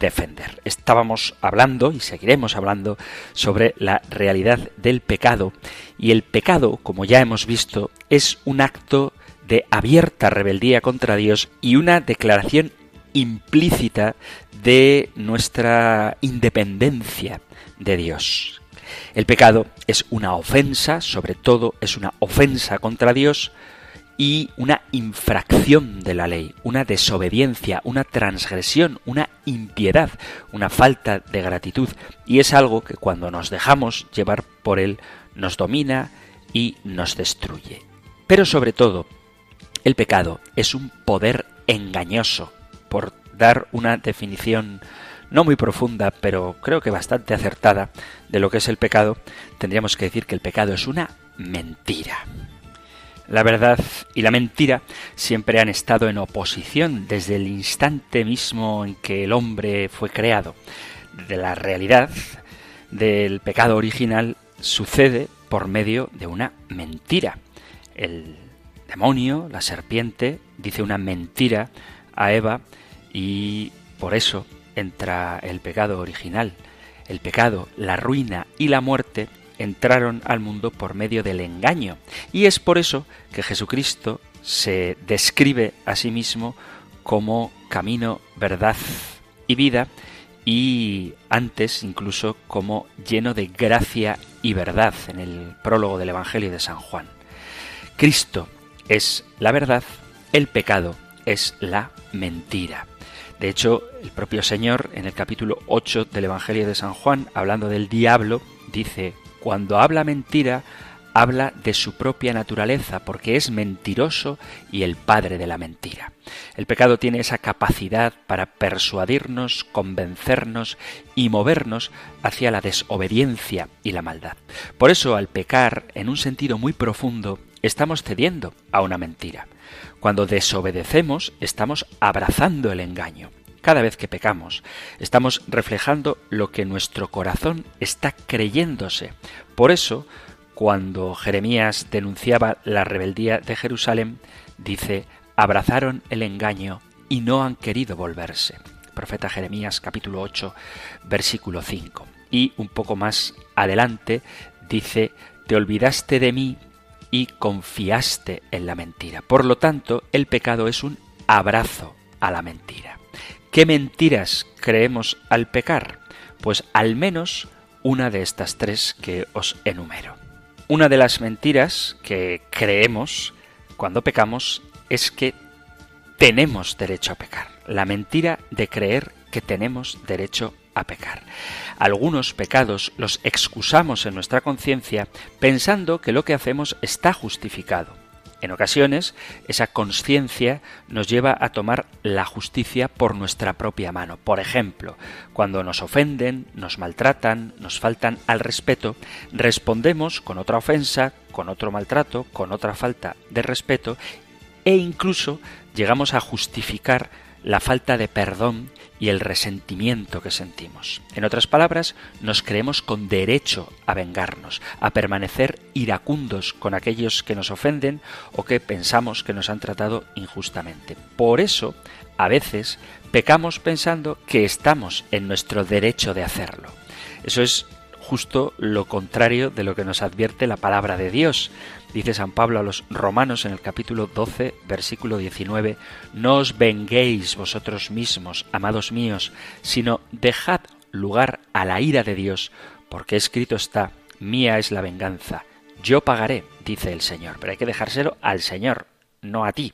defender. Estábamos hablando y seguiremos hablando sobre la realidad del pecado y el pecado, como ya hemos visto, es un acto de abierta rebeldía contra Dios y una declaración implícita de nuestra independencia de Dios. El pecado es una ofensa, sobre todo es una ofensa contra Dios, y una infracción de la ley, una desobediencia, una transgresión, una impiedad, una falta de gratitud. Y es algo que cuando nos dejamos llevar por él nos domina y nos destruye. Pero sobre todo, el pecado es un poder engañoso, por dar una definición no muy profunda, pero creo que bastante acertada de lo que es el pecado, tendríamos que decir que el pecado es una mentira. La verdad y la mentira siempre han estado en oposición desde el instante mismo en que el hombre fue creado. De la realidad del pecado original sucede por medio de una mentira. El demonio, la serpiente, dice una mentira a Eva y por eso entra el pecado original. El pecado, la ruina y la muerte entraron al mundo por medio del engaño. Y es por eso que Jesucristo se describe a sí mismo como camino, verdad y vida, y antes incluso como lleno de gracia y verdad en el prólogo del Evangelio de San Juan. Cristo es la verdad, el pecado es la mentira. De hecho, el propio Señor en el capítulo 8 del Evangelio de San Juan, hablando del diablo, dice, cuando habla mentira, habla de su propia naturaleza, porque es mentiroso y el padre de la mentira. El pecado tiene esa capacidad para persuadirnos, convencernos y movernos hacia la desobediencia y la maldad. Por eso, al pecar, en un sentido muy profundo, estamos cediendo a una mentira. Cuando desobedecemos, estamos abrazando el engaño. Cada vez que pecamos, estamos reflejando lo que nuestro corazón está creyéndose. Por eso, cuando Jeremías denunciaba la rebeldía de Jerusalén, dice, abrazaron el engaño y no han querido volverse. Profeta Jeremías capítulo 8, versículo 5. Y un poco más adelante dice, te olvidaste de mí y confiaste en la mentira. Por lo tanto, el pecado es un abrazo a la mentira. ¿Qué mentiras creemos al pecar? Pues al menos una de estas tres que os enumero. Una de las mentiras que creemos cuando pecamos es que tenemos derecho a pecar. La mentira de creer que tenemos derecho a pecar. Algunos pecados los excusamos en nuestra conciencia pensando que lo que hacemos está justificado. En ocasiones, esa conciencia nos lleva a tomar la justicia por nuestra propia mano. Por ejemplo, cuando nos ofenden, nos maltratan, nos faltan al respeto, respondemos con otra ofensa, con otro maltrato, con otra falta de respeto e incluso llegamos a justificar la falta de perdón y el resentimiento que sentimos. En otras palabras, nos creemos con derecho a vengarnos, a permanecer iracundos con aquellos que nos ofenden o que pensamos que nos han tratado injustamente. Por eso, a veces, pecamos pensando que estamos en nuestro derecho de hacerlo. Eso es justo lo contrario de lo que nos advierte la palabra de Dios. Dice San Pablo a los romanos en el capítulo 12, versículo 19, No os venguéis vosotros mismos, amados míos, sino dejad lugar a la ira de Dios, porque escrito está, Mía es la venganza, yo pagaré, dice el Señor. Pero hay que dejárselo al Señor, no a ti.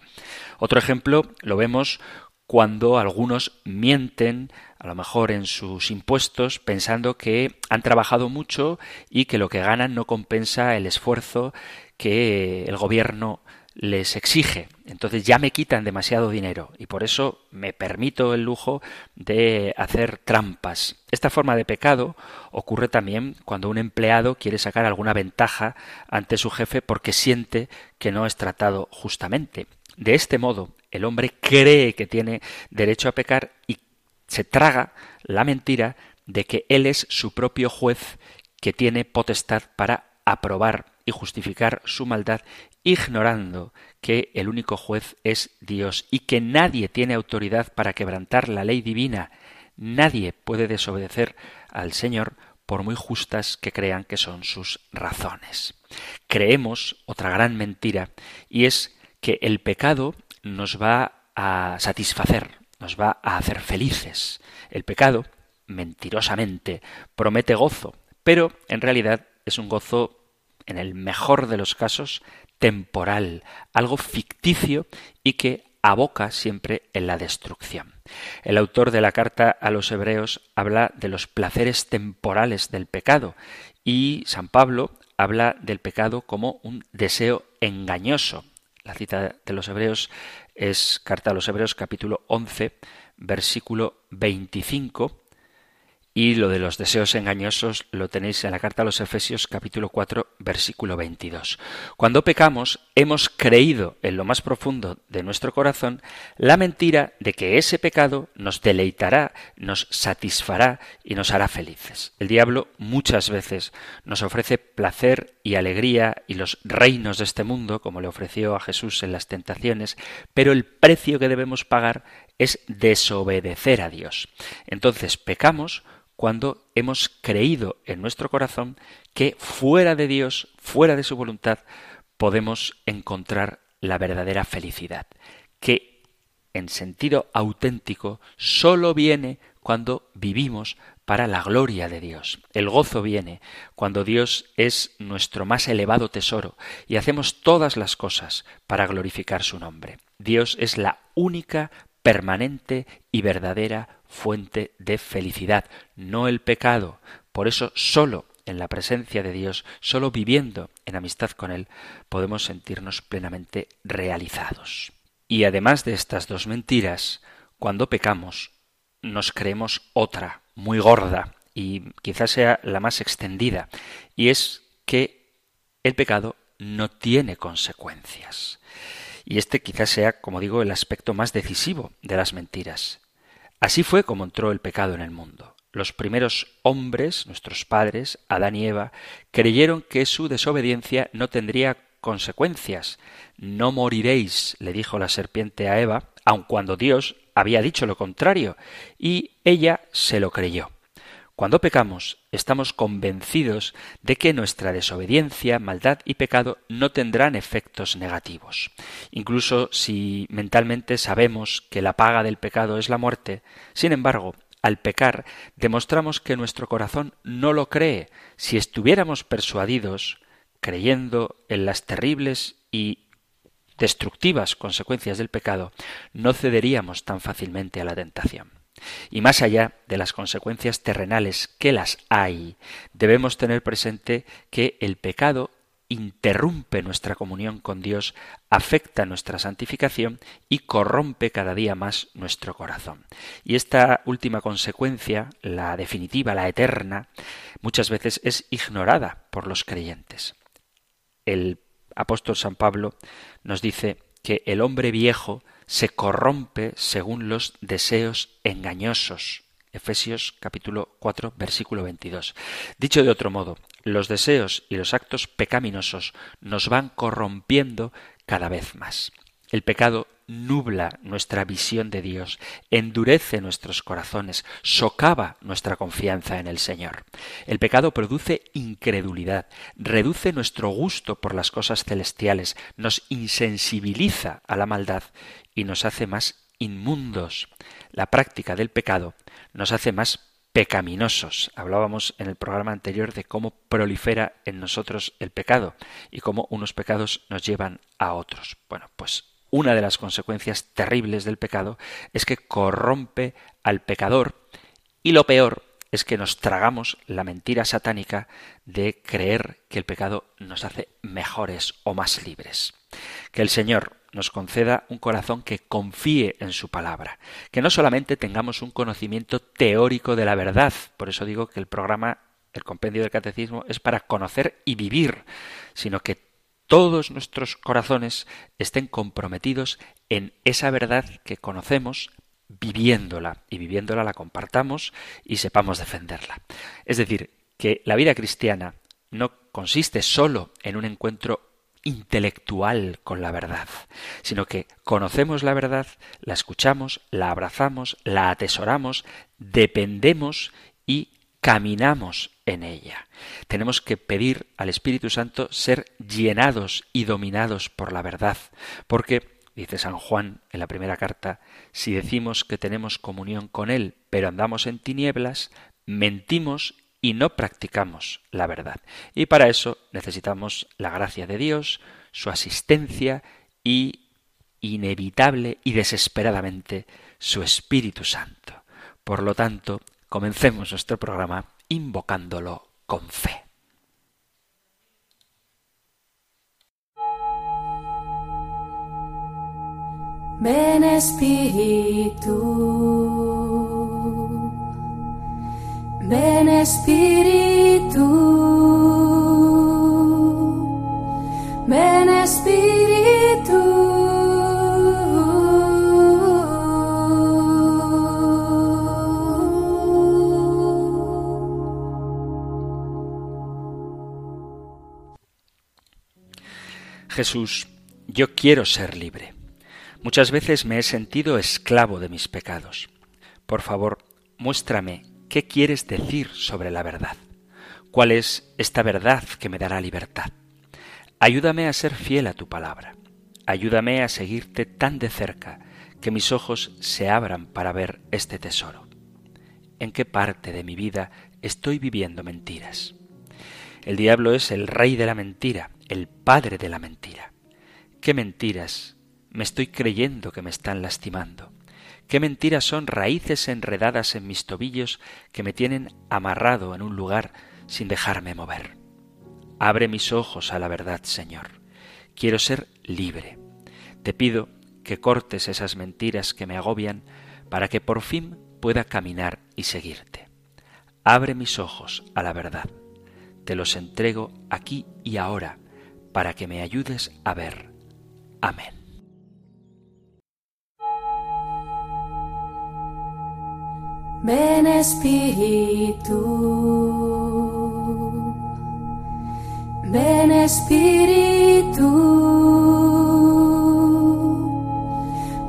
Otro ejemplo lo vemos cuando algunos mienten, a lo mejor en sus impuestos, pensando que han trabajado mucho y que lo que ganan no compensa el esfuerzo que el gobierno les exige. Entonces ya me quitan demasiado dinero y por eso me permito el lujo de hacer trampas. Esta forma de pecado ocurre también cuando un empleado quiere sacar alguna ventaja ante su jefe porque siente que no es tratado justamente. De este modo, el hombre cree que tiene derecho a pecar y se traga la mentira de que él es su propio juez que tiene potestad para aprobar y justificar su maldad ignorando que el único juez es Dios y que nadie tiene autoridad para quebrantar la ley divina. Nadie puede desobedecer al Señor por muy justas que crean que son sus razones. Creemos otra gran mentira y es que el pecado nos va a satisfacer, nos va a hacer felices. El pecado, mentirosamente, promete gozo, pero en realidad es un gozo, en el mejor de los casos, temporal, algo ficticio y que aboca siempre en la destrucción. El autor de la carta a los hebreos habla de los placeres temporales del pecado y San Pablo habla del pecado como un deseo engañoso. La cita de los hebreos es carta a los hebreos capítulo 11 versículo 25 y lo de los deseos engañosos lo tenéis en la carta a los Efesios capítulo 4 versículo 22. Cuando pecamos hemos creído en lo más profundo de nuestro corazón la mentira de que ese pecado nos deleitará, nos satisfará y nos hará felices. El diablo muchas veces nos ofrece placer y alegría y los reinos de este mundo, como le ofreció a Jesús en las tentaciones, pero el precio que debemos pagar es desobedecer a Dios. Entonces pecamos cuando hemos creído en nuestro corazón que fuera de Dios, fuera de su voluntad, podemos encontrar la verdadera felicidad, que en sentido auténtico sólo viene cuando vivimos para la gloria de Dios. El gozo viene cuando Dios es nuestro más elevado tesoro y hacemos todas las cosas para glorificar su nombre. Dios es la única permanente y verdadera fuente de felicidad, no el pecado. Por eso solo en la presencia de Dios, solo viviendo en amistad con Él, podemos sentirnos plenamente realizados. Y además de estas dos mentiras, cuando pecamos, nos creemos otra, muy gorda, y quizás sea la más extendida, y es que el pecado no tiene consecuencias. Y este quizás sea, como digo, el aspecto más decisivo de las mentiras. Así fue como entró el pecado en el mundo. Los primeros hombres, nuestros padres, Adán y Eva, creyeron que su desobediencia no tendría consecuencias. No moriréis, le dijo la serpiente a Eva, aun cuando Dios había dicho lo contrario, y ella se lo creyó. Cuando pecamos, estamos convencidos de que nuestra desobediencia, maldad y pecado no tendrán efectos negativos. Incluso si mentalmente sabemos que la paga del pecado es la muerte, sin embargo, al pecar demostramos que nuestro corazón no lo cree. Si estuviéramos persuadidos, creyendo en las terribles y destructivas consecuencias del pecado, no cederíamos tan fácilmente a la tentación. Y más allá de las consecuencias terrenales que las hay, debemos tener presente que el pecado interrumpe nuestra comunión con Dios, afecta nuestra santificación y corrompe cada día más nuestro corazón. Y esta última consecuencia, la definitiva, la eterna, muchas veces es ignorada por los creyentes. El apóstol San Pablo nos dice que el hombre viejo se corrompe según los deseos engañosos. Efesios capítulo 4 versículo 22. Dicho de otro modo, los deseos y los actos pecaminosos nos van corrompiendo cada vez más. El pecado nubla nuestra visión de Dios, endurece nuestros corazones, socava nuestra confianza en el Señor. El pecado produce incredulidad, reduce nuestro gusto por las cosas celestiales, nos insensibiliza a la maldad y nos hace más inmundos. La práctica del pecado nos hace más pecaminosos. Hablábamos en el programa anterior de cómo prolifera en nosotros el pecado y cómo unos pecados nos llevan a otros. Bueno, pues una de las consecuencias terribles del pecado es que corrompe al pecador y lo peor es que nos tragamos la mentira satánica de creer que el pecado nos hace mejores o más libres. Que el Señor nos conceda un corazón que confíe en su palabra, que no solamente tengamos un conocimiento teórico de la verdad, por eso digo que el programa, el compendio del catecismo, es para conocer y vivir, sino que todos nuestros corazones estén comprometidos en esa verdad que conocemos, viviéndola y viviéndola la compartamos y sepamos defenderla. Es decir, que la vida cristiana no consiste solo en un encuentro intelectual con la verdad, sino que conocemos la verdad, la escuchamos, la abrazamos, la atesoramos, dependemos y caminamos en ella. Tenemos que pedir al Espíritu Santo ser llenados y dominados por la verdad, porque Dice San Juan en la primera carta, si decimos que tenemos comunión con Él, pero andamos en tinieblas, mentimos y no practicamos la verdad. Y para eso necesitamos la gracia de Dios, su asistencia y inevitable y desesperadamente su Espíritu Santo. Por lo tanto, comencemos nuestro programa invocándolo con fe. Ven Espíritu, ven Espíritu, Espíritu. Jesús, yo quiero ser libre. Muchas veces me he sentido esclavo de mis pecados. Por favor, muéstrame qué quieres decir sobre la verdad. ¿Cuál es esta verdad que me dará libertad? Ayúdame a ser fiel a tu palabra. Ayúdame a seguirte tan de cerca que mis ojos se abran para ver este tesoro. ¿En qué parte de mi vida estoy viviendo mentiras? El diablo es el rey de la mentira, el padre de la mentira. ¿Qué mentiras me estoy creyendo que me están lastimando. Qué mentiras son raíces enredadas en mis tobillos que me tienen amarrado en un lugar sin dejarme mover. Abre mis ojos a la verdad, Señor. Quiero ser libre. Te pido que cortes esas mentiras que me agobian para que por fin pueda caminar y seguirte. Abre mis ojos a la verdad. Te los entrego aquí y ahora para que me ayudes a ver. Amén. Ven Espíritu, ven Espíritu,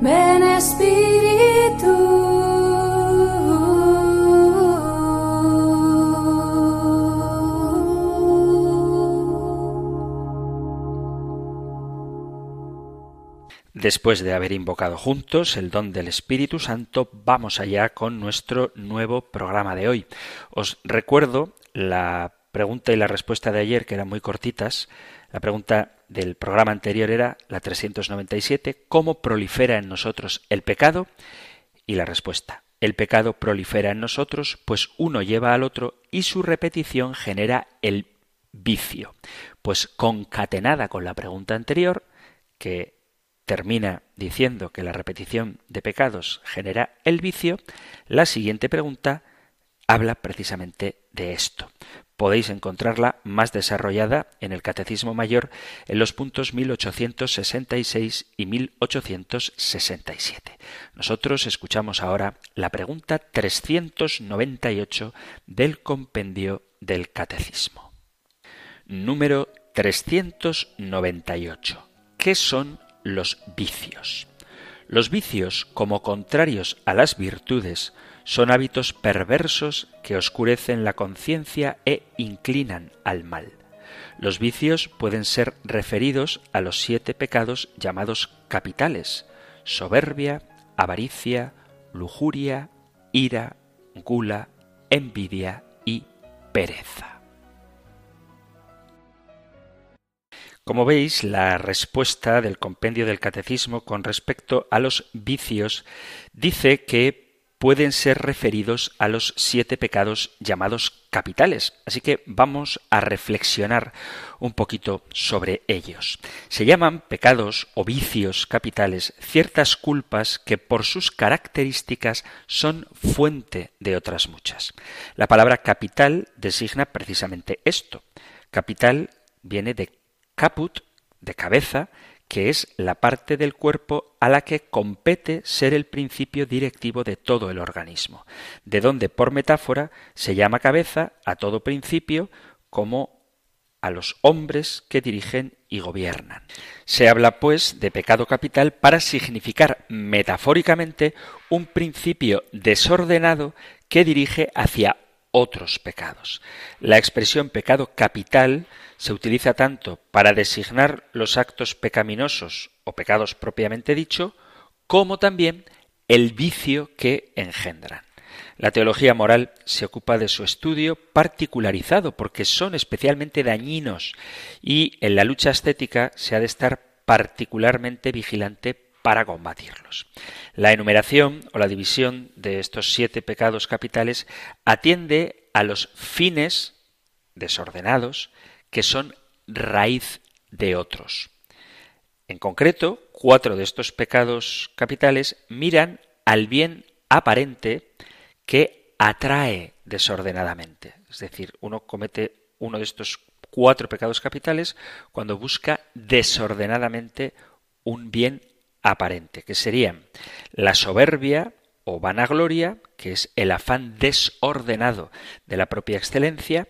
ven Espíritu. Después de haber invocado juntos el don del Espíritu Santo, vamos allá con nuestro nuevo programa de hoy. Os recuerdo la pregunta y la respuesta de ayer, que eran muy cortitas. La pregunta del programa anterior era la 397, ¿cómo prolifera en nosotros el pecado? Y la respuesta, el pecado prolifera en nosotros, pues uno lleva al otro y su repetición genera el vicio. Pues concatenada con la pregunta anterior, que termina diciendo que la repetición de pecados genera el vicio, la siguiente pregunta habla precisamente de esto. Podéis encontrarla más desarrollada en el Catecismo Mayor en los puntos 1866 y 1867. Nosotros escuchamos ahora la pregunta 398 del compendio del Catecismo. Número 398. ¿Qué son los vicios. Los vicios, como contrarios a las virtudes, son hábitos perversos que oscurecen la conciencia e inclinan al mal. Los vicios pueden ser referidos a los siete pecados llamados capitales, soberbia, avaricia, lujuria, ira, gula, envidia y pereza. Como veis, la respuesta del compendio del catecismo con respecto a los vicios dice que pueden ser referidos a los siete pecados llamados capitales. Así que vamos a reflexionar un poquito sobre ellos. Se llaman pecados o vicios capitales ciertas culpas que por sus características son fuente de otras muchas. La palabra capital designa precisamente esto. Capital viene de caput, de cabeza, que es la parte del cuerpo a la que compete ser el principio directivo de todo el organismo, de donde por metáfora se llama cabeza a todo principio como a los hombres que dirigen y gobiernan. Se habla, pues, de pecado capital para significar metafóricamente un principio desordenado que dirige hacia otros pecados. La expresión pecado capital se utiliza tanto para designar los actos pecaminosos o pecados propiamente dicho, como también el vicio que engendran. La teología moral se ocupa de su estudio particularizado porque son especialmente dañinos y en la lucha estética se ha de estar particularmente vigilante para combatirlos. La enumeración o la división de estos siete pecados capitales atiende a los fines desordenados que son raíz de otros. En concreto, cuatro de estos pecados capitales miran al bien aparente que atrae desordenadamente. Es decir, uno comete uno de estos cuatro pecados capitales cuando busca desordenadamente un bien aparente, que serían la soberbia o vanagloria, que es el afán desordenado de la propia excelencia,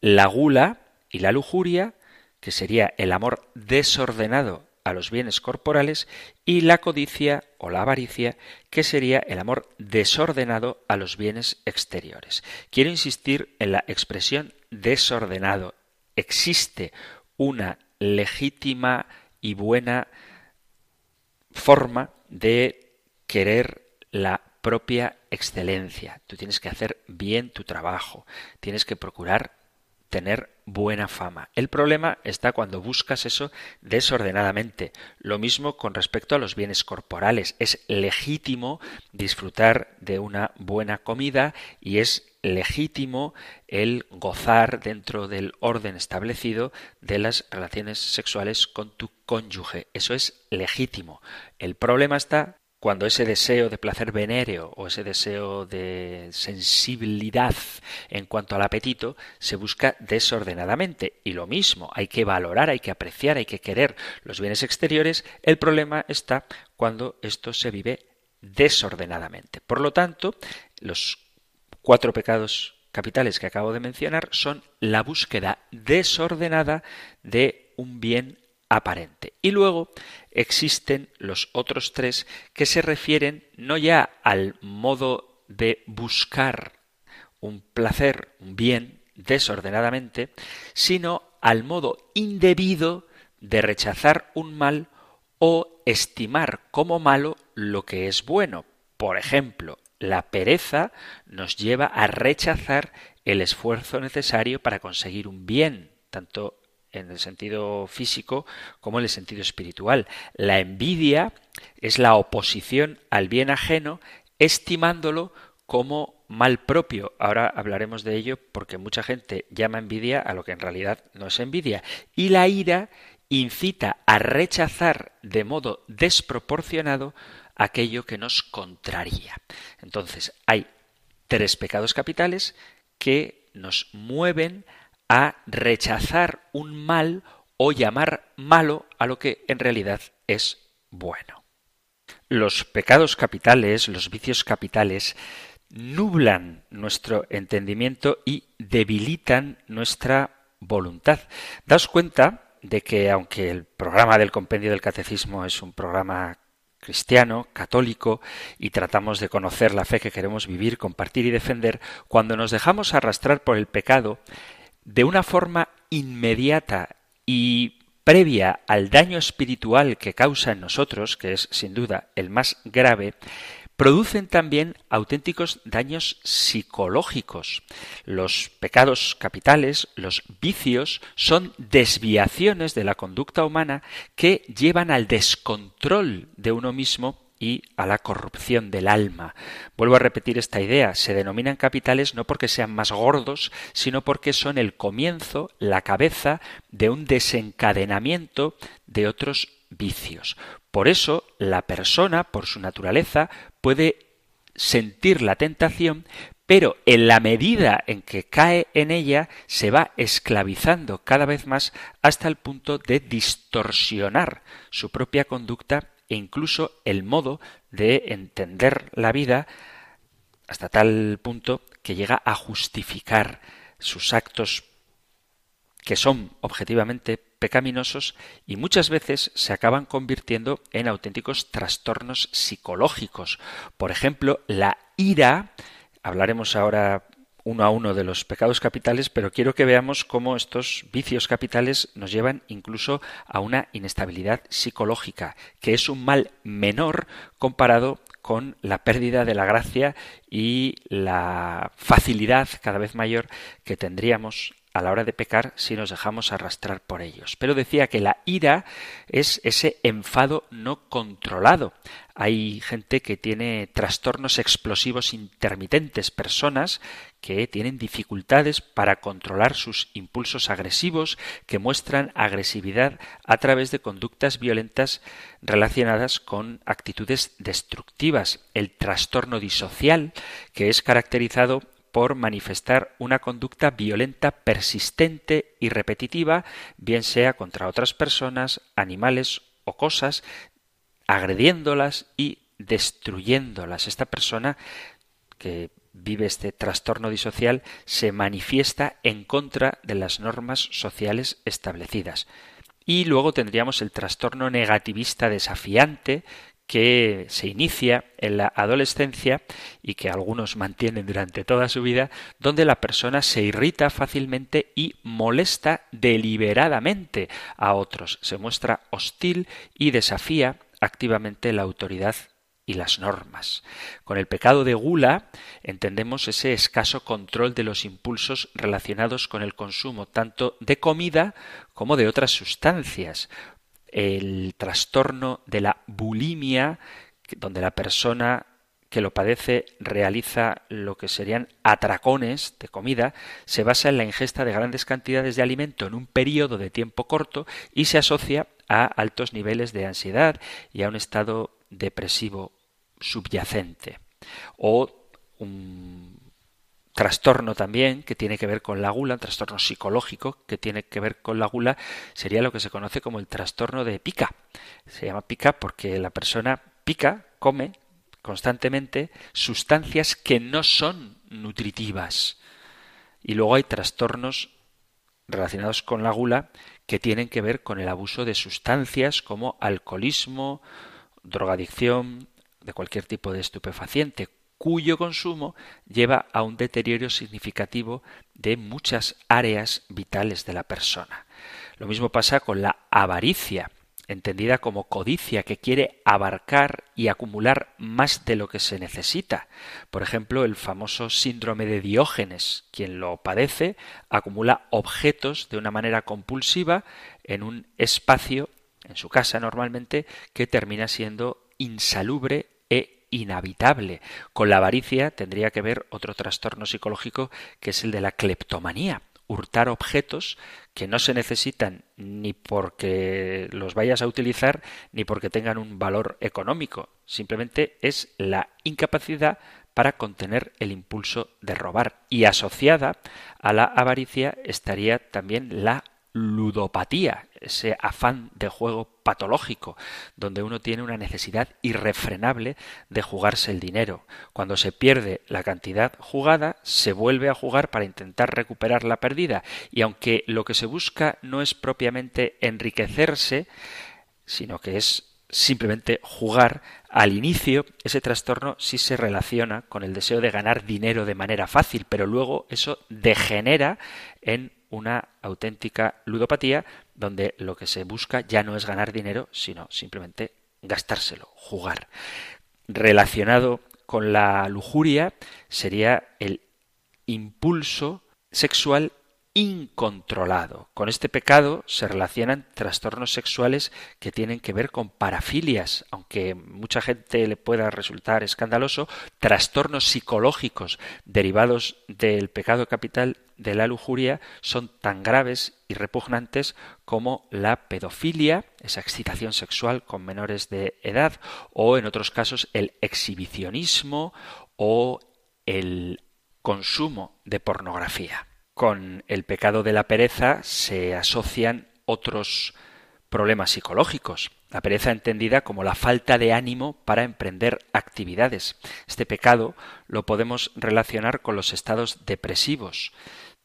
la gula, y la lujuria, que sería el amor desordenado a los bienes corporales, y la codicia o la avaricia, que sería el amor desordenado a los bienes exteriores. Quiero insistir en la expresión desordenado. Existe una legítima y buena forma de querer la propia excelencia. Tú tienes que hacer bien tu trabajo, tienes que procurar tener buena fama. El problema está cuando buscas eso desordenadamente. Lo mismo con respecto a los bienes corporales. Es legítimo disfrutar de una buena comida y es legítimo el gozar dentro del orden establecido de las relaciones sexuales con tu cónyuge. Eso es legítimo. El problema está cuando ese deseo de placer venéreo o ese deseo de sensibilidad en cuanto al apetito se busca desordenadamente. Y lo mismo, hay que valorar, hay que apreciar, hay que querer los bienes exteriores. El problema está cuando esto se vive desordenadamente. Por lo tanto, los cuatro pecados capitales que acabo de mencionar son la búsqueda desordenada de un bien aparente. Y luego existen los otros tres que se refieren no ya al modo de buscar un placer, un bien, desordenadamente, sino al modo indebido de rechazar un mal o estimar como malo lo que es bueno. Por ejemplo, la pereza nos lleva a rechazar el esfuerzo necesario para conseguir un bien, tanto en el sentido físico como en el sentido espiritual. La envidia es la oposición al bien ajeno, estimándolo como mal propio. Ahora hablaremos de ello porque mucha gente llama envidia a lo que en realidad no es envidia. Y la ira incita a rechazar de modo desproporcionado aquello que nos contraría. Entonces, hay tres pecados capitales que nos mueven a rechazar un mal o llamar malo a lo que en realidad es bueno. Los pecados capitales, los vicios capitales, nublan nuestro entendimiento y debilitan nuestra voluntad. Daos cuenta de que aunque el programa del compendio del catecismo es un programa cristiano, católico, y tratamos de conocer la fe que queremos vivir, compartir y defender, cuando nos dejamos arrastrar por el pecado, de una forma inmediata y previa al daño espiritual que causa en nosotros, que es sin duda el más grave, producen también auténticos daños psicológicos. Los pecados capitales, los vicios, son desviaciones de la conducta humana que llevan al descontrol de uno mismo y a la corrupción del alma. Vuelvo a repetir esta idea. Se denominan capitales no porque sean más gordos, sino porque son el comienzo, la cabeza de un desencadenamiento de otros vicios. Por eso la persona, por su naturaleza, puede sentir la tentación, pero en la medida en que cae en ella se va esclavizando cada vez más hasta el punto de distorsionar su propia conducta e incluso el modo de entender la vida hasta tal punto que llega a justificar sus actos que son objetivamente pecaminosos y muchas veces se acaban convirtiendo en auténticos trastornos psicológicos. Por ejemplo, la ira, hablaremos ahora uno a uno de los pecados capitales, pero quiero que veamos cómo estos vicios capitales nos llevan incluso a una inestabilidad psicológica, que es un mal menor comparado con la pérdida de la gracia y la facilidad cada vez mayor que tendríamos a la hora de pecar si nos dejamos arrastrar por ellos. Pero decía que la ira es ese enfado no controlado. Hay gente que tiene trastornos explosivos intermitentes, personas que tienen dificultades para controlar sus impulsos agresivos, que muestran agresividad a través de conductas violentas relacionadas con actitudes destructivas. El trastorno disocial, que es caracterizado por manifestar una conducta violenta persistente y repetitiva, bien sea contra otras personas, animales o cosas, agrediéndolas y destruyéndolas. Esta persona que vive este trastorno disocial se manifiesta en contra de las normas sociales establecidas. Y luego tendríamos el trastorno negativista desafiante, que se inicia en la adolescencia y que algunos mantienen durante toda su vida, donde la persona se irrita fácilmente y molesta deliberadamente a otros, se muestra hostil y desafía activamente la autoridad y las normas. Con el pecado de gula entendemos ese escaso control de los impulsos relacionados con el consumo tanto de comida como de otras sustancias, el trastorno de la bulimia, donde la persona que lo padece realiza lo que serían atracones de comida, se basa en la ingesta de grandes cantidades de alimento en un periodo de tiempo corto y se asocia a altos niveles de ansiedad y a un estado depresivo subyacente. O un trastorno también que tiene que ver con la gula, un trastorno psicológico que tiene que ver con la gula, sería lo que se conoce como el trastorno de pica. Se llama pica porque la persona pica, come constantemente sustancias que no son nutritivas. Y luego hay trastornos relacionados con la gula que tienen que ver con el abuso de sustancias como alcoholismo, drogadicción, de cualquier tipo de estupefaciente, cuyo consumo lleva a un deterioro significativo de muchas áreas vitales de la persona. Lo mismo pasa con la avaricia, entendida como codicia que quiere abarcar y acumular más de lo que se necesita. Por ejemplo, el famoso síndrome de Diógenes. Quien lo padece acumula objetos de una manera compulsiva en un espacio, en su casa normalmente, que termina siendo insalubre inhabitable. Con la avaricia tendría que ver otro trastorno psicológico que es el de la cleptomanía, hurtar objetos que no se necesitan ni porque los vayas a utilizar ni porque tengan un valor económico. Simplemente es la incapacidad para contener el impulso de robar. Y asociada a la avaricia estaría también la ludopatía, ese afán de juego patológico, donde uno tiene una necesidad irrefrenable de jugarse el dinero. Cuando se pierde la cantidad jugada, se vuelve a jugar para intentar recuperar la perdida, y aunque lo que se busca no es propiamente enriquecerse, sino que es simplemente jugar, al inicio ese trastorno sí se relaciona con el deseo de ganar dinero de manera fácil, pero luego eso degenera en una auténtica ludopatía donde lo que se busca ya no es ganar dinero, sino simplemente gastárselo, jugar. Relacionado con la lujuria sería el impulso sexual incontrolado. Con este pecado se relacionan trastornos sexuales que tienen que ver con parafilias, aunque mucha gente le pueda resultar escandaloso, trastornos psicológicos derivados del pecado capital de la lujuria son tan graves y repugnantes como la pedofilia, esa excitación sexual con menores de edad, o en otros casos el exhibicionismo o el consumo de pornografía con el pecado de la pereza se asocian otros problemas psicológicos. La pereza entendida como la falta de ánimo para emprender actividades. Este pecado lo podemos relacionar con los estados depresivos.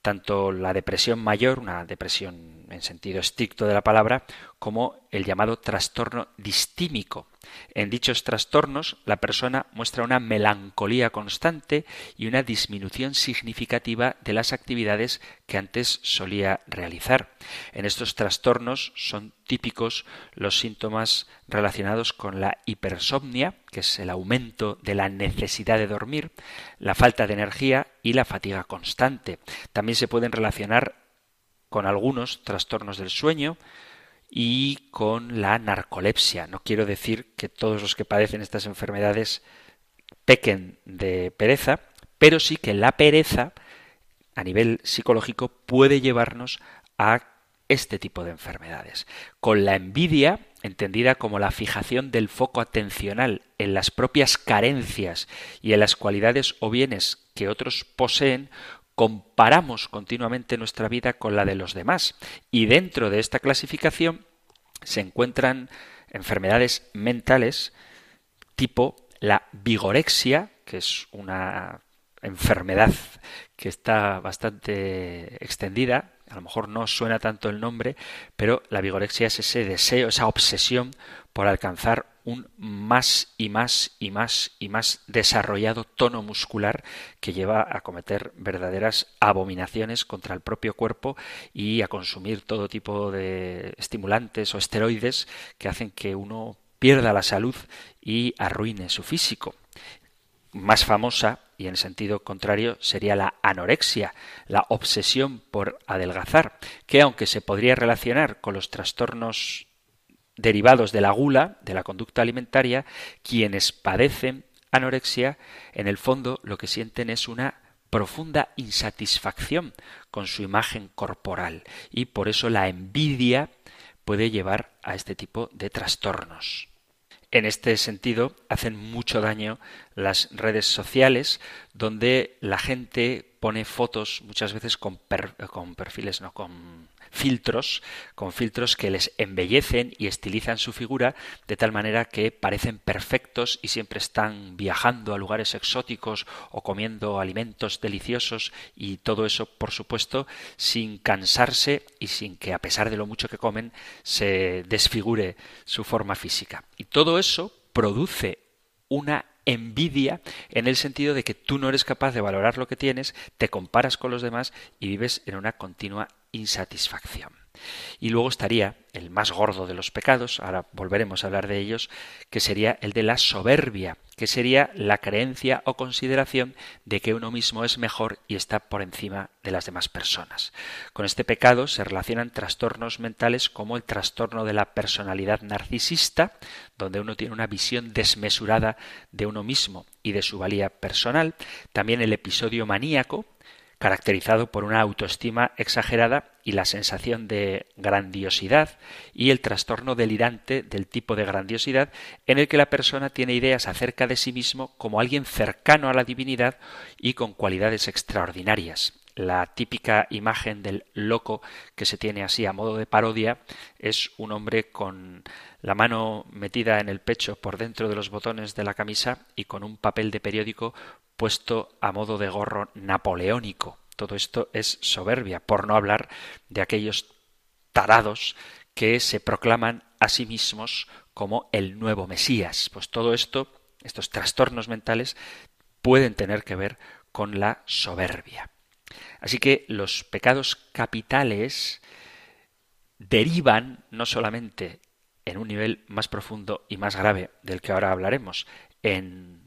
Tanto la depresión mayor, una depresión en sentido estricto de la palabra, como el llamado trastorno distímico, en dichos trastornos, la persona muestra una melancolía constante y una disminución significativa de las actividades que antes solía realizar. En estos trastornos son típicos los síntomas relacionados con la hipersomnia, que es el aumento de la necesidad de dormir, la falta de energía y la fatiga constante. También se pueden relacionar con algunos trastornos del sueño, y con la narcolepsia. No quiero decir que todos los que padecen estas enfermedades pequen de pereza, pero sí que la pereza a nivel psicológico puede llevarnos a este tipo de enfermedades. Con la envidia, entendida como la fijación del foco atencional en las propias carencias y en las cualidades o bienes que otros poseen, comparamos continuamente nuestra vida con la de los demás. Y dentro de esta clasificación se encuentran enfermedades mentales tipo la vigorexia, que es una enfermedad que está bastante extendida, a lo mejor no suena tanto el nombre, pero la vigorexia es ese deseo, esa obsesión por alcanzar un más y más y más y más desarrollado tono muscular que lleva a cometer verdaderas abominaciones contra el propio cuerpo y a consumir todo tipo de estimulantes o esteroides que hacen que uno pierda la salud y arruine su físico. Más famosa, y en sentido contrario, sería la anorexia, la obsesión por adelgazar, que aunque se podría relacionar con los trastornos derivados de la gula, de la conducta alimentaria, quienes padecen anorexia, en el fondo lo que sienten es una profunda insatisfacción con su imagen corporal y por eso la envidia puede llevar a este tipo de trastornos. En este sentido, hacen mucho daño las redes sociales, donde la gente pone fotos muchas veces con, con perfiles, no con filtros, con filtros que les embellecen y estilizan su figura de tal manera que parecen perfectos y siempre están viajando a lugares exóticos o comiendo alimentos deliciosos y todo eso, por supuesto, sin cansarse y sin que a pesar de lo mucho que comen se desfigure su forma física. Y todo eso produce una envidia en el sentido de que tú no eres capaz de valorar lo que tienes, te comparas con los demás y vives en una continua insatisfacción. Y luego estaría el más gordo de los pecados, ahora volveremos a hablar de ellos, que sería el de la soberbia, que sería la creencia o consideración de que uno mismo es mejor y está por encima de las demás personas. Con este pecado se relacionan trastornos mentales como el trastorno de la personalidad narcisista, donde uno tiene una visión desmesurada de uno mismo y de su valía personal, también el episodio maníaco, caracterizado por una autoestima exagerada y la sensación de grandiosidad y el trastorno delirante del tipo de grandiosidad en el que la persona tiene ideas acerca de sí mismo como alguien cercano a la divinidad y con cualidades extraordinarias. La típica imagen del loco que se tiene así a modo de parodia es un hombre con la mano metida en el pecho por dentro de los botones de la camisa y con un papel de periódico puesto a modo de gorro napoleónico. Todo esto es soberbia, por no hablar de aquellos tarados que se proclaman a sí mismos como el nuevo Mesías. Pues todo esto, estos trastornos mentales, pueden tener que ver con la soberbia. Así que los pecados capitales derivan no solamente en un nivel más profundo y más grave del que ahora hablaremos, en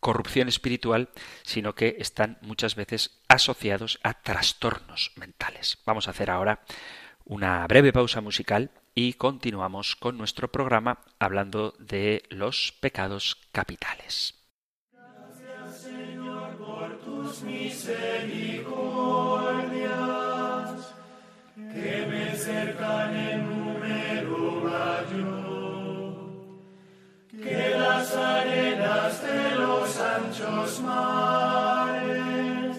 corrupción espiritual, sino que están muchas veces asociados a trastornos mentales. Vamos a hacer ahora una breve pausa musical y continuamos con nuestro programa hablando de los pecados capitales. Gracias, Señor, por tus misericordias que me cercan en número mayor las arenas de los anchos mares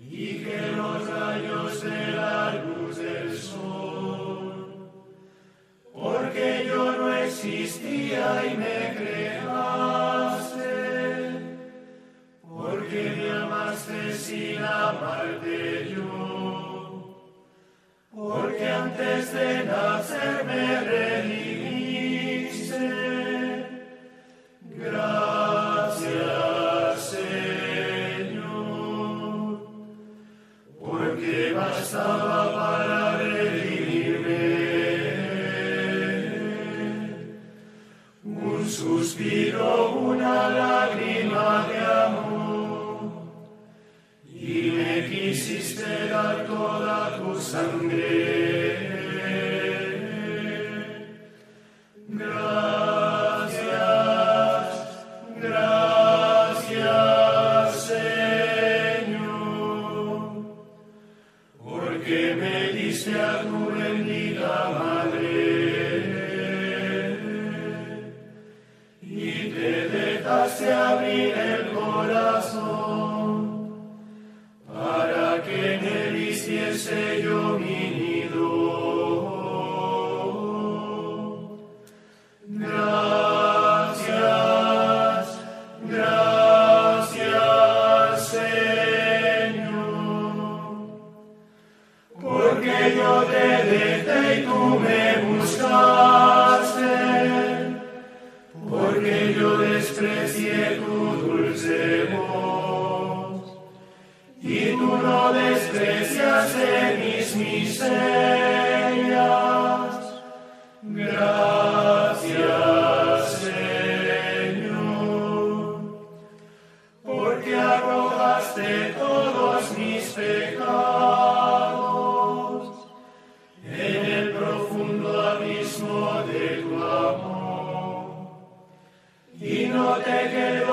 y que los rayos de la luz del sol, porque yo no existía y me creaste, porque me amaste sin amarte yo, porque antes de nacer me religaste. proteger.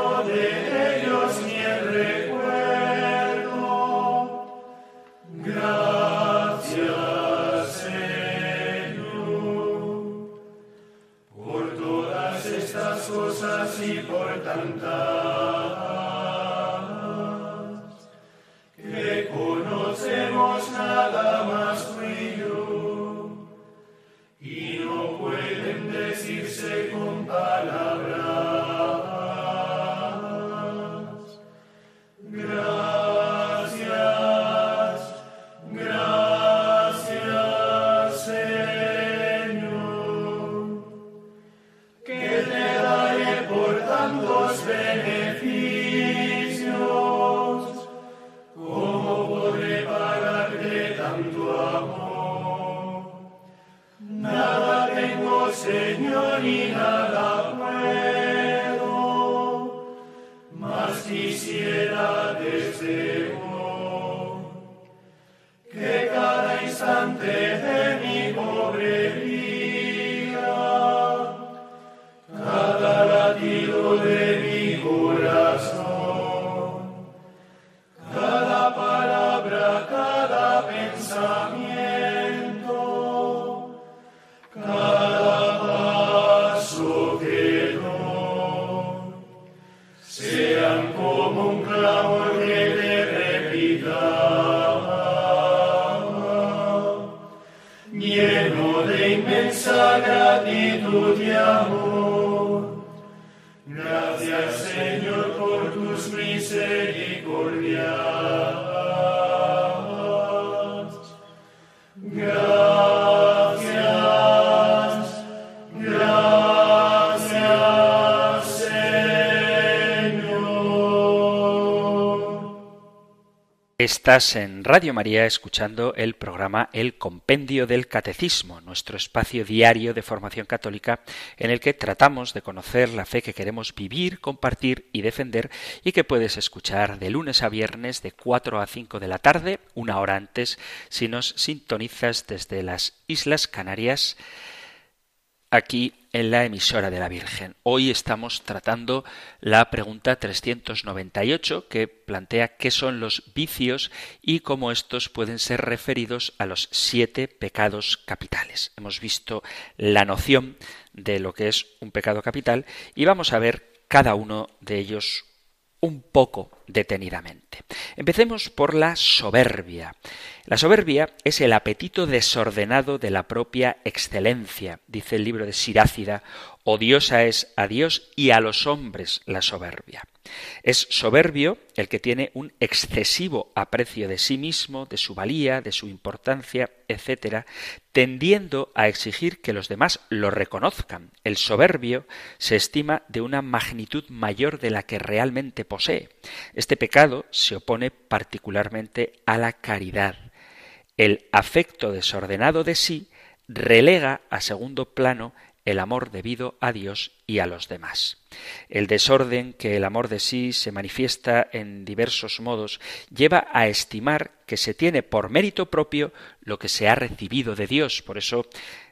tus misericordias. Estás en Radio María escuchando el programa El Compendio del Catecismo, nuestro espacio diario de formación católica en el que tratamos de conocer la fe que queremos vivir, compartir y defender y que puedes escuchar de lunes a viernes de 4 a 5 de la tarde, una hora antes, si nos sintonizas desde las Islas Canarias aquí en la emisora de la Virgen. Hoy estamos tratando la pregunta 398 que plantea qué son los vicios y cómo estos pueden ser referidos a los siete pecados capitales. Hemos visto la noción de lo que es un pecado capital y vamos a ver cada uno de ellos un poco detenidamente. Empecemos por la soberbia. La soberbia es el apetito desordenado de la propia excelencia, dice el libro de Sirácida, odiosa es a Dios y a los hombres la soberbia. Es soberbio el que tiene un excesivo aprecio de sí mismo, de su valía, de su importancia, etc., tendiendo a exigir que los demás lo reconozcan. El soberbio se estima de una magnitud mayor de la que realmente posee. Este pecado se opone particularmente a la caridad. El afecto desordenado de sí relega a segundo plano el amor debido a Dios y a los demás. El desorden que el amor de sí se manifiesta en diversos modos lleva a estimar que se tiene por mérito propio lo que se ha recibido de Dios. Por eso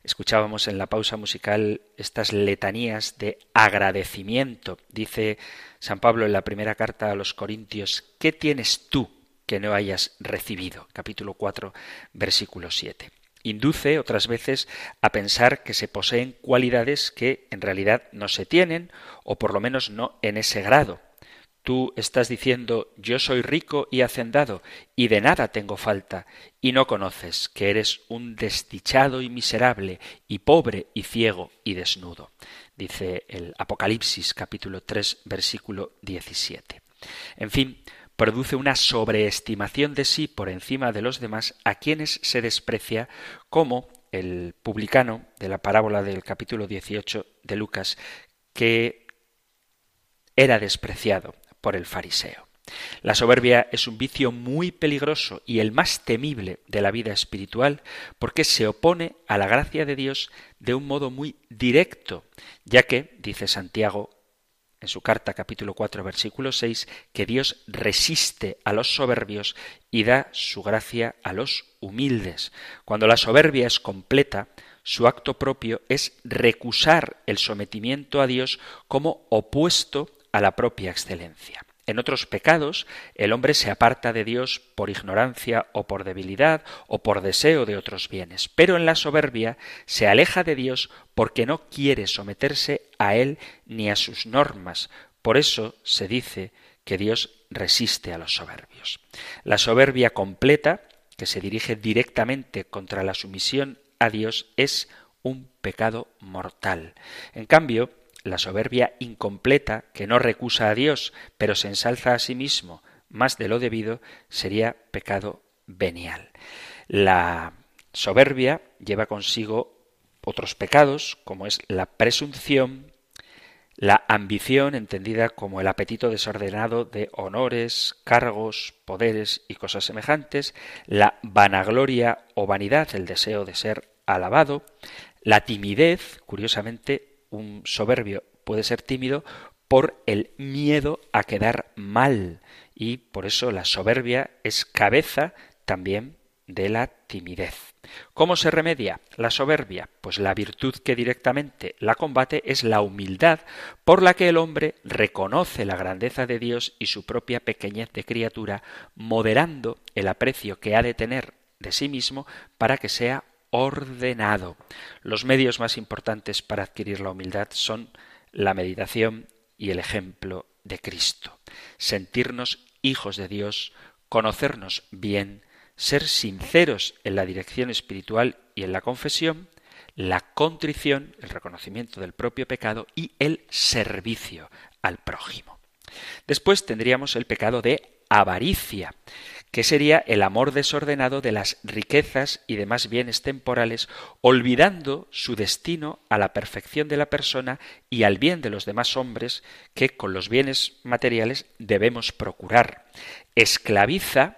escuchábamos en la pausa musical estas letanías de agradecimiento. Dice San Pablo en la primera carta a los Corintios, ¿qué tienes tú que no hayas recibido? Capítulo 4, versículo 7 induce otras veces a pensar que se poseen cualidades que en realidad no se tienen, o por lo menos no en ese grado. Tú estás diciendo yo soy rico y hacendado, y de nada tengo falta, y no conoces que eres un desdichado y miserable, y pobre y ciego y desnudo. Dice el Apocalipsis capítulo 3 versículo 17. En fin, produce una sobreestimación de sí por encima de los demás a quienes se desprecia como el publicano de la parábola del capítulo 18 de Lucas que era despreciado por el fariseo. La soberbia es un vicio muy peligroso y el más temible de la vida espiritual porque se opone a la gracia de Dios de un modo muy directo, ya que, dice Santiago en su carta capítulo 4 versículo 6 que Dios resiste a los soberbios y da su gracia a los humildes. Cuando la soberbia es completa, su acto propio es recusar el sometimiento a Dios como opuesto a la propia excelencia. En otros pecados, el hombre se aparta de Dios por ignorancia o por debilidad o por deseo de otros bienes, pero en la soberbia se aleja de Dios porque no quiere someterse a Él ni a sus normas. Por eso se dice que Dios resiste a los soberbios. La soberbia completa, que se dirige directamente contra la sumisión a Dios, es un pecado mortal. En cambio, la soberbia incompleta, que no recusa a Dios, pero se ensalza a sí mismo más de lo debido, sería pecado venial. La soberbia lleva consigo otros pecados, como es la presunción, la ambición, entendida como el apetito desordenado de honores, cargos, poderes y cosas semejantes, la vanagloria o vanidad, el deseo de ser alabado, la timidez, curiosamente, un soberbio puede ser tímido por el miedo a quedar mal y por eso la soberbia es cabeza también de la timidez. ¿Cómo se remedia la soberbia? Pues la virtud que directamente la combate es la humildad por la que el hombre reconoce la grandeza de Dios y su propia pequeñez de criatura, moderando el aprecio que ha de tener de sí mismo para que sea ordenado. Los medios más importantes para adquirir la humildad son la meditación y el ejemplo de Cristo. Sentirnos hijos de Dios, conocernos bien, ser sinceros en la dirección espiritual y en la confesión, la contrición, el reconocimiento del propio pecado y el servicio al prójimo. Después tendríamos el pecado de avaricia, que sería el amor desordenado de las riquezas y demás bienes temporales, olvidando su destino a la perfección de la persona y al bien de los demás hombres que con los bienes materiales debemos procurar. Esclaviza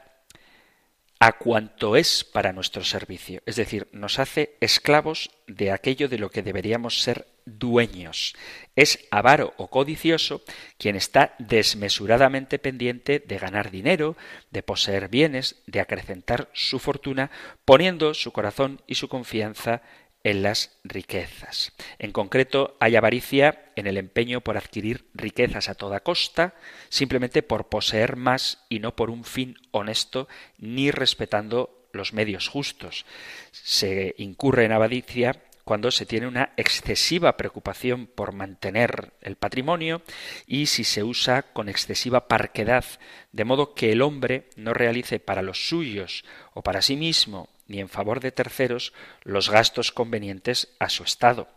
a cuanto es para nuestro servicio, es decir, nos hace esclavos de aquello de lo que deberíamos ser dueños. Es avaro o codicioso quien está desmesuradamente pendiente de ganar dinero, de poseer bienes, de acrecentar su fortuna, poniendo su corazón y su confianza en las riquezas. En concreto, hay avaricia en el empeño por adquirir riquezas a toda costa, simplemente por poseer más y no por un fin honesto ni respetando los medios justos. Se incurre en avaricia cuando se tiene una excesiva preocupación por mantener el patrimonio y si se usa con excesiva parquedad, de modo que el hombre no realice para los suyos o para sí mismo ni en favor de terceros los gastos convenientes a su estado.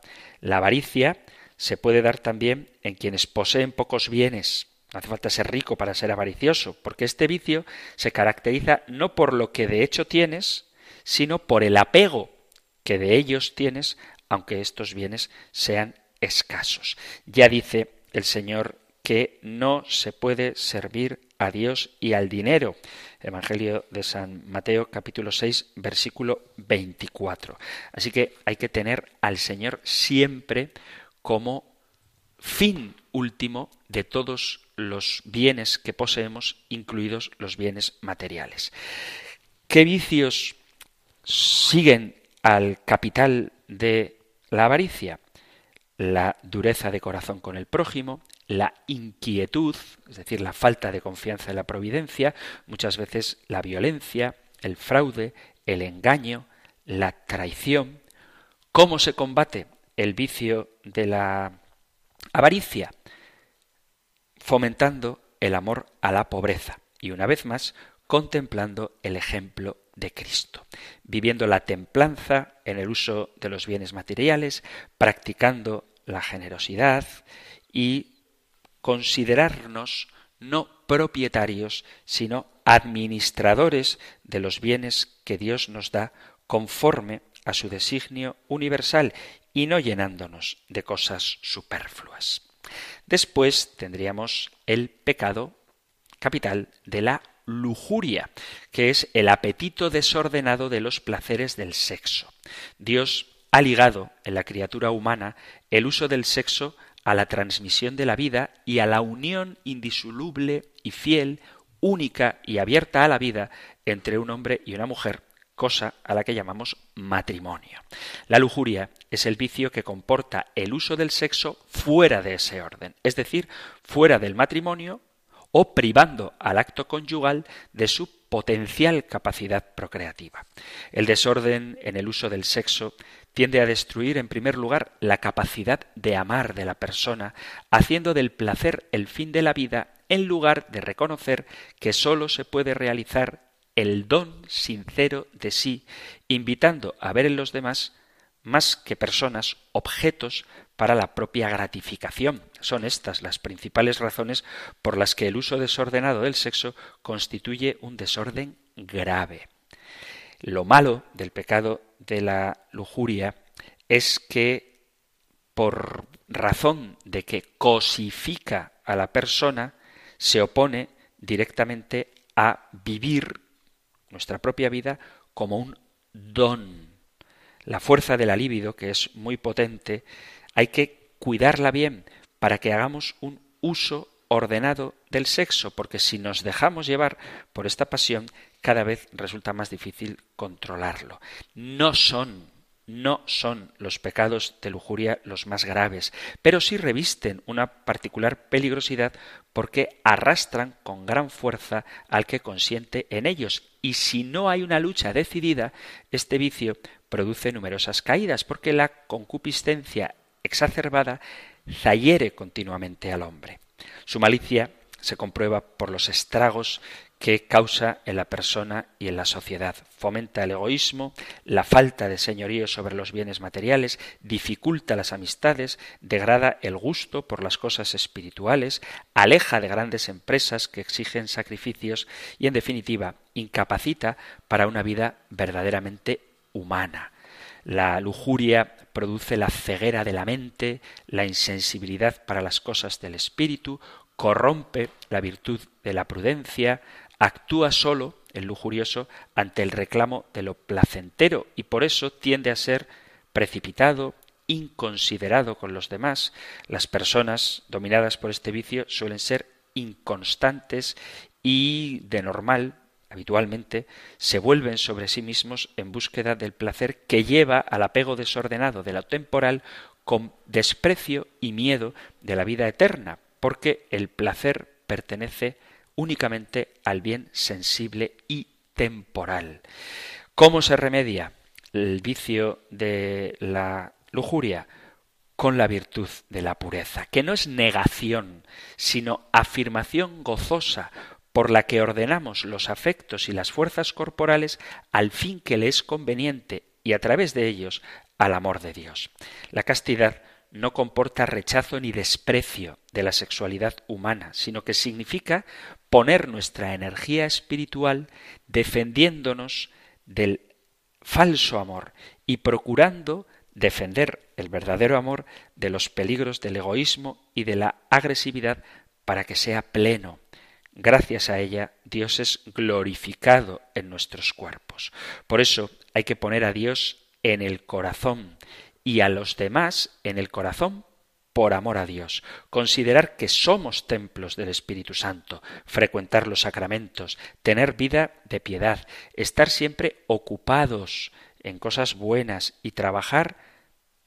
La avaricia se puede dar también en quienes poseen pocos bienes. No hace falta ser rico para ser avaricioso, porque este vicio se caracteriza no por lo que de hecho tienes, sino por el apego que de ellos tienes, aunque estos bienes sean escasos. Ya dice el Señor que no se puede servir a Dios y al dinero. Evangelio de San Mateo capítulo 6 versículo 24. Así que hay que tener al Señor siempre como fin último de todos los bienes que poseemos, incluidos los bienes materiales. ¿Qué vicios siguen al capital de la avaricia? La dureza de corazón con el prójimo, la inquietud, es decir, la falta de confianza en la providencia, muchas veces la violencia, el fraude, el engaño, la traición. ¿Cómo se combate el vicio de la avaricia? Fomentando el amor a la pobreza y una vez más contemplando el ejemplo de Cristo, viviendo la templanza en el uso de los bienes materiales, practicando la generosidad y considerarnos no propietarios, sino administradores de los bienes que Dios nos da conforme a su designio universal y no llenándonos de cosas superfluas. Después tendríamos el pecado capital de la lujuria, que es el apetito desordenado de los placeres del sexo. Dios ha ligado en la criatura humana el uso del sexo a la transmisión de la vida y a la unión indisoluble y fiel, única y abierta a la vida entre un hombre y una mujer, cosa a la que llamamos matrimonio. La lujuria es el vicio que comporta el uso del sexo fuera de ese orden, es decir, fuera del matrimonio o privando al acto conyugal de su potencial capacidad procreativa. El desorden en el uso del sexo tiende a destruir en primer lugar la capacidad de amar de la persona, haciendo del placer el fin de la vida en lugar de reconocer que sólo se puede realizar el don sincero de sí, invitando a ver en los demás más que personas, objetos para la propia gratificación. Son estas las principales razones por las que el uso desordenado del sexo constituye un desorden grave. Lo malo del pecado de la lujuria es que por razón de que cosifica a la persona, se opone directamente a vivir nuestra propia vida como un don. La fuerza de la libido, que es muy potente, hay que cuidarla bien para que hagamos un uso ordenado del sexo, porque si nos dejamos llevar por esta pasión, cada vez resulta más difícil controlarlo. No son no son los pecados de lujuria los más graves, pero sí revisten una particular peligrosidad porque arrastran con gran fuerza al que consiente en ellos. Y si no hay una lucha decidida, este vicio produce numerosas caídas, porque la concupiscencia exacerbada zayere continuamente al hombre. Su malicia se comprueba por los estragos que causa en la persona y en la sociedad. Fomenta el egoísmo, la falta de señorío sobre los bienes materiales, dificulta las amistades, degrada el gusto por las cosas espirituales, aleja de grandes empresas que exigen sacrificios y, en definitiva, incapacita para una vida verdaderamente humana. La lujuria produce la ceguera de la mente, la insensibilidad para las cosas del espíritu, corrompe la virtud de la prudencia, actúa solo el lujurioso, ante el reclamo de lo placentero y por eso tiende a ser precipitado, inconsiderado con los demás. Las personas dominadas por este vicio suelen ser inconstantes y de normal habitualmente se vuelven sobre sí mismos en búsqueda del placer que lleva al apego desordenado de lo temporal con desprecio y miedo de la vida eterna, porque el placer pertenece únicamente al bien sensible y temporal. ¿Cómo se remedia el vicio de la lujuria? Con la virtud de la pureza, que no es negación, sino afirmación gozosa por la que ordenamos los afectos y las fuerzas corporales al fin que le es conveniente y a través de ellos al amor de Dios. La castidad no comporta rechazo ni desprecio de la sexualidad humana, sino que significa poner nuestra energía espiritual defendiéndonos del falso amor y procurando defender el verdadero amor de los peligros del egoísmo y de la agresividad para que sea pleno, Gracias a ella, Dios es glorificado en nuestros cuerpos. Por eso hay que poner a Dios en el corazón y a los demás en el corazón por amor a Dios, considerar que somos templos del Espíritu Santo, frecuentar los sacramentos, tener vida de piedad, estar siempre ocupados en cosas buenas y trabajar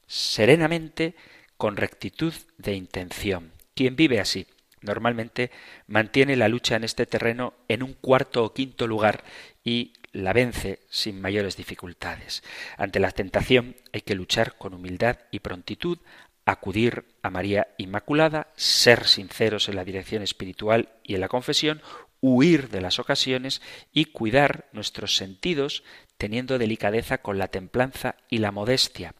serenamente con rectitud de intención. Quien vive así normalmente mantiene la lucha en este terreno en un cuarto o quinto lugar y la vence sin mayores dificultades. Ante la tentación hay que luchar con humildad y prontitud, acudir a María Inmaculada, ser sinceros en la dirección espiritual y en la confesión, huir de las ocasiones y cuidar nuestros sentidos teniendo delicadeza con la templanza y la modestia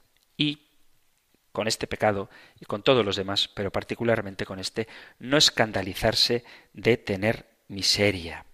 con este pecado y con todos los demás, pero particularmente con este, no escandalizarse de tener miseria.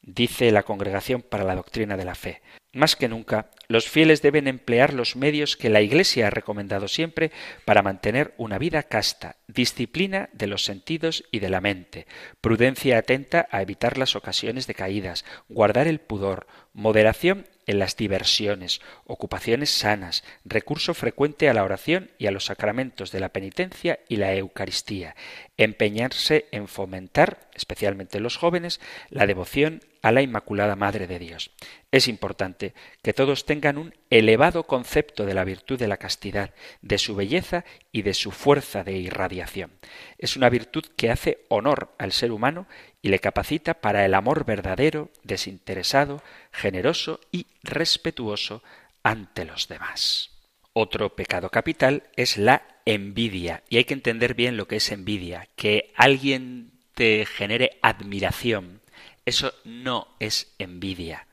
Dice la Congregación para la Doctrina de la Fe. Más que nunca, los fieles deben emplear los medios que la Iglesia ha recomendado siempre para mantener una vida casta, disciplina de los sentidos y de la mente, prudencia atenta a evitar las ocasiones de caídas, guardar el pudor, moderación en las diversiones, ocupaciones sanas, recurso frecuente a la oración y a los sacramentos de la penitencia y la Eucaristía, empeñarse en fomentar, especialmente los jóvenes, la devoción a la Inmaculada Madre de Dios. Es importante que todos tengan un elevado concepto de la virtud de la castidad, de su belleza y de su fuerza de irradiación. Es una virtud que hace honor al ser humano y le capacita para el amor verdadero, desinteresado, generoso y respetuoso ante los demás. Otro pecado capital es la envidia, y hay que entender bien lo que es envidia, que alguien te genere admiración, eso no es envidia.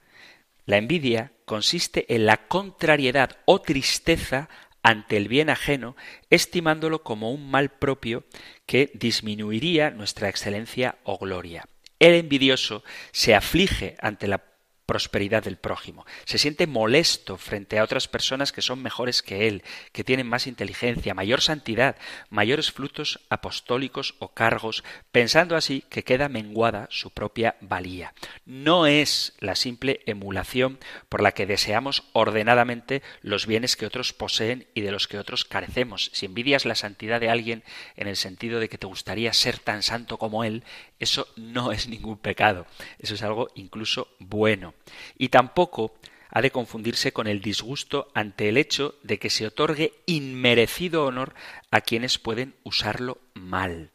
La envidia consiste en la contrariedad o tristeza ante el bien ajeno, estimándolo como un mal propio que disminuiría nuestra excelencia o gloria. El envidioso se aflige ante la prosperidad del prójimo. Se siente molesto frente a otras personas que son mejores que él, que tienen más inteligencia, mayor santidad, mayores frutos apostólicos o cargos, pensando así que queda menguada su propia valía. No es la simple emulación por la que deseamos ordenadamente los bienes que otros poseen y de los que otros carecemos. Si envidias la santidad de alguien en el sentido de que te gustaría ser tan santo como él, eso no es ningún pecado. Eso es algo incluso bueno y tampoco ha de confundirse con el disgusto ante el hecho de que se otorgue inmerecido honor a quienes pueden usarlo mal.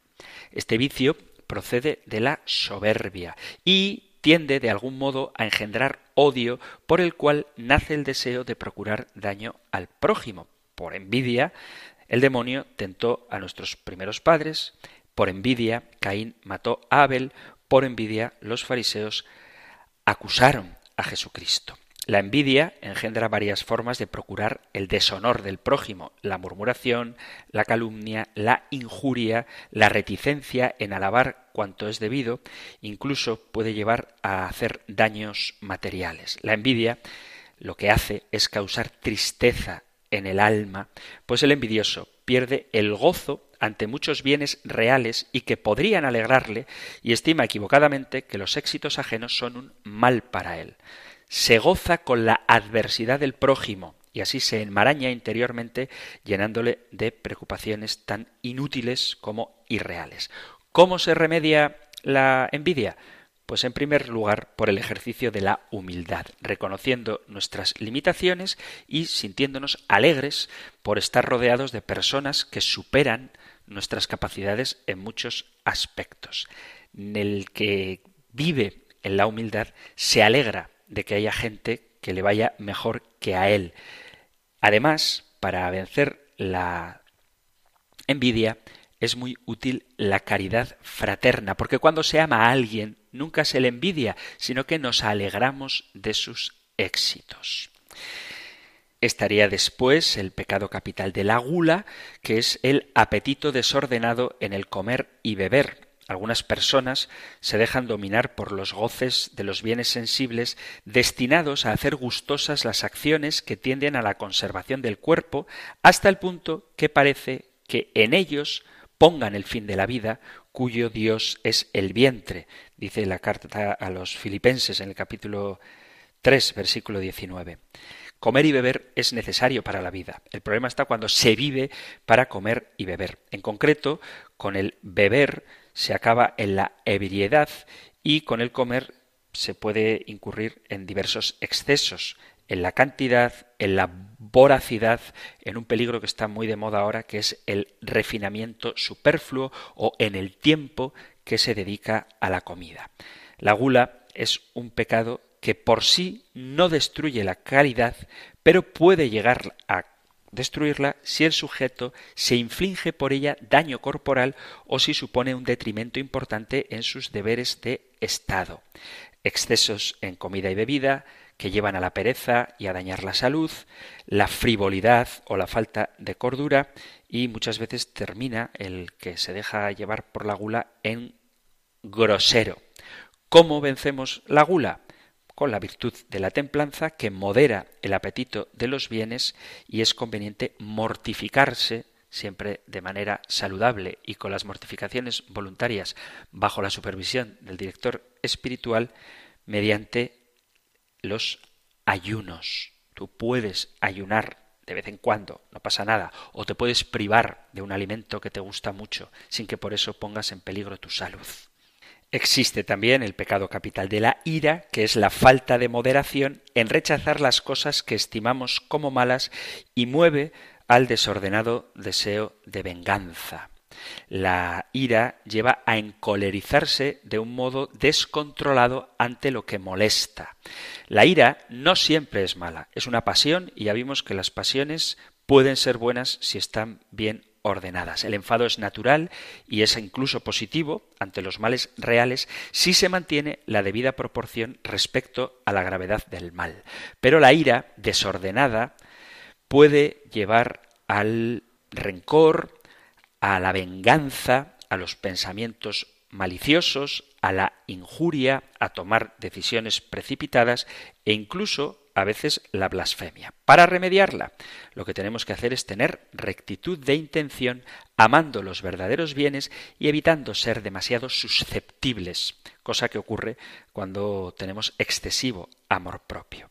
Este vicio procede de la soberbia y tiende de algún modo a engendrar odio por el cual nace el deseo de procurar daño al prójimo. Por envidia, el demonio tentó a nuestros primeros padres, por envidia, Caín mató a Abel, por envidia, los fariseos acusaron a Jesucristo. La envidia engendra varias formas de procurar el deshonor del prójimo, la murmuración, la calumnia, la injuria, la reticencia en alabar cuanto es debido, incluso puede llevar a hacer daños materiales. La envidia lo que hace es causar tristeza en el alma, pues el envidioso pierde el gozo ante muchos bienes reales y que podrían alegrarle y estima equivocadamente que los éxitos ajenos son un mal para él. Se goza con la adversidad del prójimo y así se enmaraña interiormente llenándole de preocupaciones tan inútiles como irreales. ¿Cómo se remedia la envidia? Pues en primer lugar por el ejercicio de la humildad, reconociendo nuestras limitaciones y sintiéndonos alegres por estar rodeados de personas que superan nuestras capacidades en muchos aspectos. El que vive en la humildad se alegra de que haya gente que le vaya mejor que a él. Además, para vencer la envidia, es muy útil la caridad fraterna, porque cuando se ama a alguien nunca se le envidia, sino que nos alegramos de sus éxitos. Estaría después el pecado capital de la gula, que es el apetito desordenado en el comer y beber. Algunas personas se dejan dominar por los goces de los bienes sensibles destinados a hacer gustosas las acciones que tienden a la conservación del cuerpo, hasta el punto que parece que en ellos pongan el fin de la vida, cuyo Dios es el vientre, dice la carta a los filipenses en el capítulo 3, versículo 19. Comer y beber es necesario para la vida. El problema está cuando se vive para comer y beber. En concreto, con el beber se acaba en la ebriedad y con el comer se puede incurrir en diversos excesos, en la cantidad, en la voracidad, en un peligro que está muy de moda ahora, que es el refinamiento superfluo o en el tiempo que se dedica a la comida. La gula es un pecado que por sí no destruye la caridad, pero puede llegar a destruirla si el sujeto se inflige por ella daño corporal o si supone un detrimento importante en sus deberes de Estado. Excesos en comida y bebida que llevan a la pereza y a dañar la salud, la frivolidad o la falta de cordura y muchas veces termina el que se deja llevar por la gula en grosero. ¿Cómo vencemos la gula? Con la virtud de la templanza que modera el apetito de los bienes y es conveniente mortificarse siempre de manera saludable y con las mortificaciones voluntarias bajo la supervisión del director espiritual mediante los ayunos. Tú puedes ayunar de vez en cuando, no pasa nada, o te puedes privar de un alimento que te gusta mucho sin que por eso pongas en peligro tu salud. Existe también el pecado capital de la ira, que es la falta de moderación en rechazar las cosas que estimamos como malas y mueve al desordenado deseo de venganza. La ira lleva a encolerizarse de un modo descontrolado ante lo que molesta. La ira no siempre es mala, es una pasión y ya vimos que las pasiones pueden ser buenas si están bien ordenadas. El enfado es natural y es incluso positivo ante los males reales si se mantiene la debida proporción respecto a la gravedad del mal. Pero la ira desordenada puede llevar al rencor, a la venganza, a los pensamientos maliciosos, a la injuria, a tomar decisiones precipitadas e incluso a veces la blasfemia. Para remediarla, lo que tenemos que hacer es tener rectitud de intención, amando los verdaderos bienes y evitando ser demasiado susceptibles, cosa que ocurre cuando tenemos excesivo amor propio.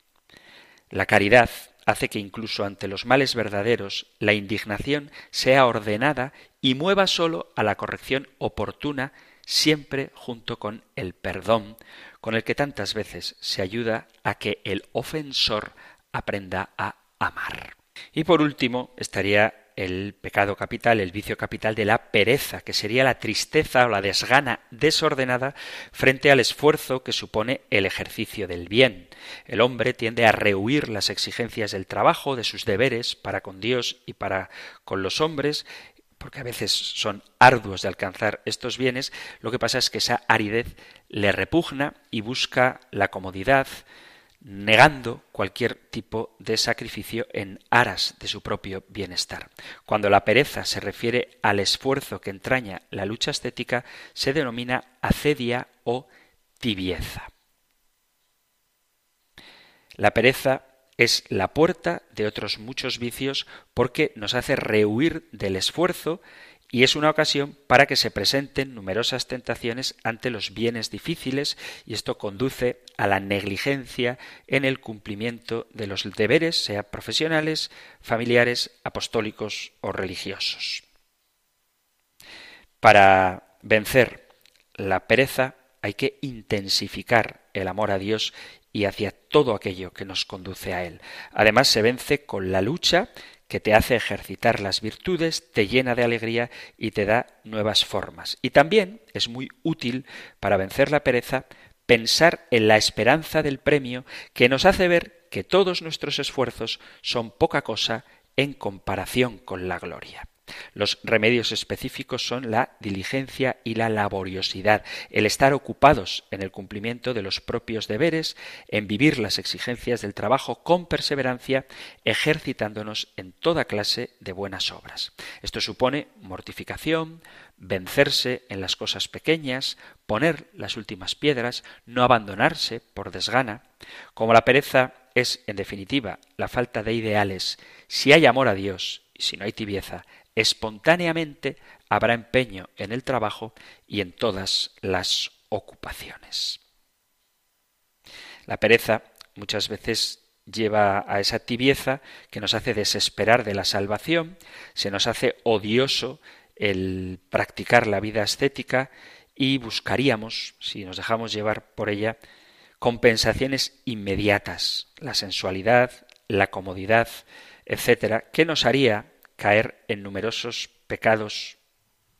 La caridad hace que incluso ante los males verdaderos la indignación sea ordenada y mueva sólo a la corrección oportuna siempre junto con el perdón, con el que tantas veces se ayuda a que el ofensor aprenda a amar. Y por último estaría el pecado capital, el vicio capital de la pereza, que sería la tristeza o la desgana desordenada frente al esfuerzo que supone el ejercicio del bien. El hombre tiende a rehuir las exigencias del trabajo, de sus deberes para con Dios y para con los hombres, porque a veces son arduos de alcanzar estos bienes, lo que pasa es que esa aridez le repugna y busca la comodidad, negando cualquier tipo de sacrificio en aras de su propio bienestar. Cuando la pereza se refiere al esfuerzo que entraña la lucha estética, se denomina acedia o tibieza. La pereza es la puerta de otros muchos vicios porque nos hace rehuir del esfuerzo y es una ocasión para que se presenten numerosas tentaciones ante los bienes difíciles y esto conduce a la negligencia en el cumplimiento de los deberes, sea profesionales, familiares, apostólicos o religiosos. Para vencer la pereza hay que intensificar el amor a Dios y hacia todo aquello que nos conduce a Él. Además se vence con la lucha que te hace ejercitar las virtudes, te llena de alegría y te da nuevas formas. Y también es muy útil para vencer la pereza pensar en la esperanza del premio que nos hace ver que todos nuestros esfuerzos son poca cosa en comparación con la gloria. Los remedios específicos son la diligencia y la laboriosidad, el estar ocupados en el cumplimiento de los propios deberes, en vivir las exigencias del trabajo con perseverancia, ejercitándonos en toda clase de buenas obras. Esto supone mortificación, vencerse en las cosas pequeñas, poner las últimas piedras, no abandonarse por desgana. Como la pereza es, en definitiva, la falta de ideales, si hay amor a Dios y si no hay tibieza, espontáneamente habrá empeño en el trabajo y en todas las ocupaciones. La pereza muchas veces lleva a esa tibieza que nos hace desesperar de la salvación, se nos hace odioso el practicar la vida ascética y buscaríamos, si nos dejamos llevar por ella, compensaciones inmediatas, la sensualidad, la comodidad, etcétera, que nos haría caer en numerosos pecados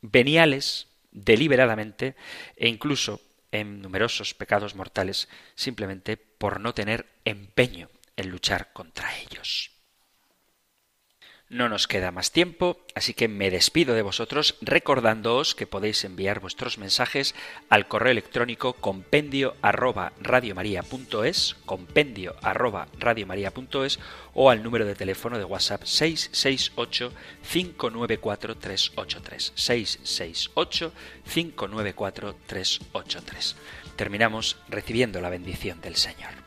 veniales deliberadamente e incluso en numerosos pecados mortales simplemente por no tener empeño en luchar contra ellos. No nos queda más tiempo, así que me despido de vosotros recordándoos que podéis enviar vuestros mensajes al correo electrónico compendio arroba radiomaria.es, compendio arroba o al número de teléfono de WhatsApp 668 594 383 668 594 383. Terminamos recibiendo la bendición del Señor.